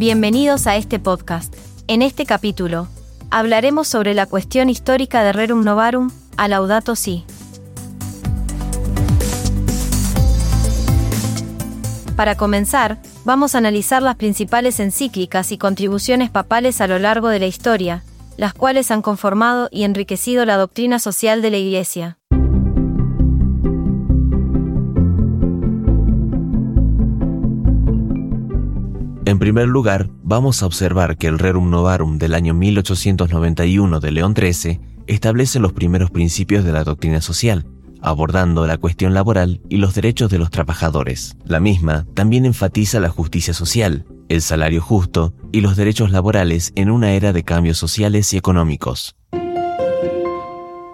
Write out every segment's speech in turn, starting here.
Bienvenidos a este podcast. En este capítulo, hablaremos sobre la cuestión histórica de Rerum Novarum, a Laudato Si. Para comenzar, vamos a analizar las principales encíclicas y contribuciones papales a lo largo de la historia, las cuales han conformado y enriquecido la doctrina social de la Iglesia. En primer lugar, vamos a observar que el Rerum Novarum del año 1891 de León XIII establece los primeros principios de la doctrina social, abordando la cuestión laboral y los derechos de los trabajadores. La misma también enfatiza la justicia social, el salario justo y los derechos laborales en una era de cambios sociales y económicos.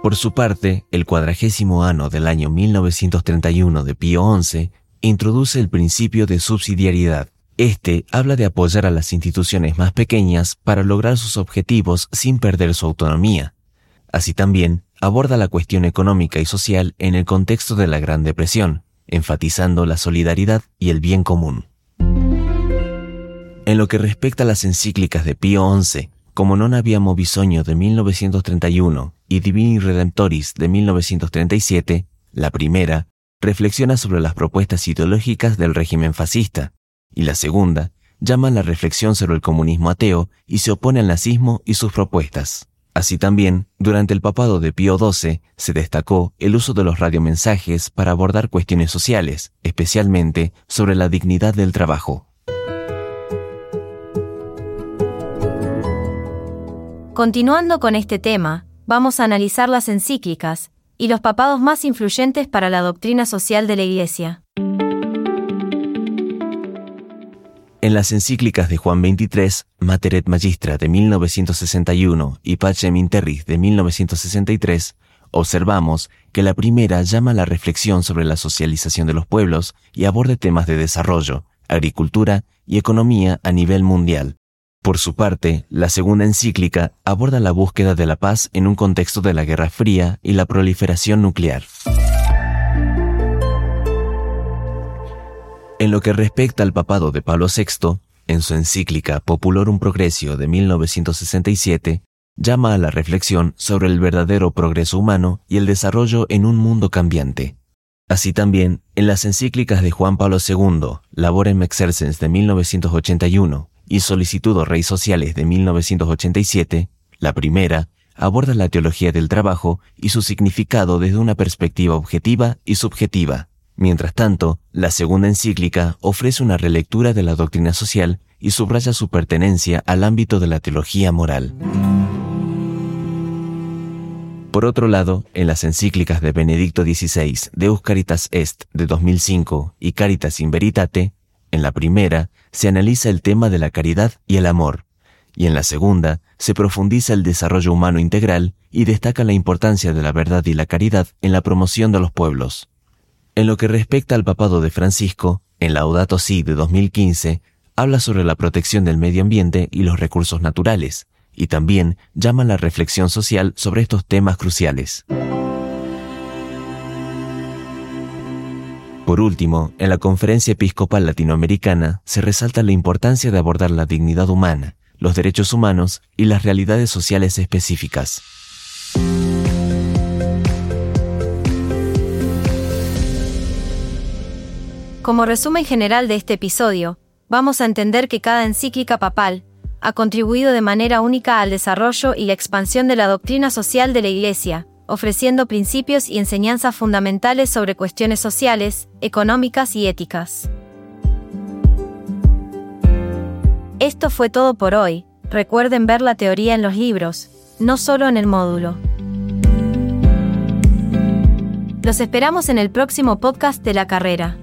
Por su parte, el cuadragésimo ano del año 1931 de Pío XI introduce el principio de subsidiariedad, este habla de apoyar a las instituciones más pequeñas para lograr sus objetivos sin perder su autonomía. Así también aborda la cuestión económica y social en el contexto de la Gran Depresión, enfatizando la solidaridad y el bien común. En lo que respecta a las encíclicas de Pío XI, como Non Habíamo Bisogno de 1931 y Divini Redemptoris de 1937, la primera reflexiona sobre las propuestas ideológicas del régimen fascista, y la segunda llama la reflexión sobre el comunismo ateo y se opone al nazismo y sus propuestas. Así también, durante el papado de Pío XII se destacó el uso de los radiomensajes para abordar cuestiones sociales, especialmente sobre la dignidad del trabajo. Continuando con este tema, vamos a analizar las encíclicas y los papados más influyentes para la doctrina social de la Iglesia. En las encíclicas de Juan XXIII, Mater et Magistra de 1961 y Pacem in de 1963, observamos que la primera llama a la reflexión sobre la socialización de los pueblos y aborda temas de desarrollo, agricultura y economía a nivel mundial. Por su parte, la segunda encíclica aborda la búsqueda de la paz en un contexto de la Guerra Fría y la proliferación nuclear. En lo que respecta al papado de Pablo VI, en su encíclica Populorum Progressio de 1967, llama a la reflexión sobre el verdadero progreso humano y el desarrollo en un mundo cambiante. Así también, en las encíclicas de Juan Pablo II, Laborem Exercens de 1981 y Solicitudo Rey Sociales de 1987, la primera aborda la teología del trabajo y su significado desde una perspectiva objetiva y subjetiva, Mientras tanto, la segunda encíclica ofrece una relectura de la doctrina social y subraya su pertenencia al ámbito de la teología moral. Por otro lado, en las encíclicas de Benedicto XVI, Deus Caritas Est de 2005 y Caritas in Veritate, en la primera se analiza el tema de la caridad y el amor, y en la segunda se profundiza el desarrollo humano integral y destaca la importancia de la verdad y la caridad en la promoción de los pueblos. En lo que respecta al papado de Francisco, en Laudato Si de 2015, habla sobre la protección del medio ambiente y los recursos naturales, y también llama la reflexión social sobre estos temas cruciales. Por último, en la Conferencia Episcopal Latinoamericana se resalta la importancia de abordar la dignidad humana, los derechos humanos y las realidades sociales específicas. Como resumen general de este episodio, vamos a entender que cada encíclica papal ha contribuido de manera única al desarrollo y la expansión de la doctrina social de la Iglesia, ofreciendo principios y enseñanzas fundamentales sobre cuestiones sociales, económicas y éticas. Esto fue todo por hoy. Recuerden ver la teoría en los libros, no solo en el módulo. Los esperamos en el próximo podcast de la carrera.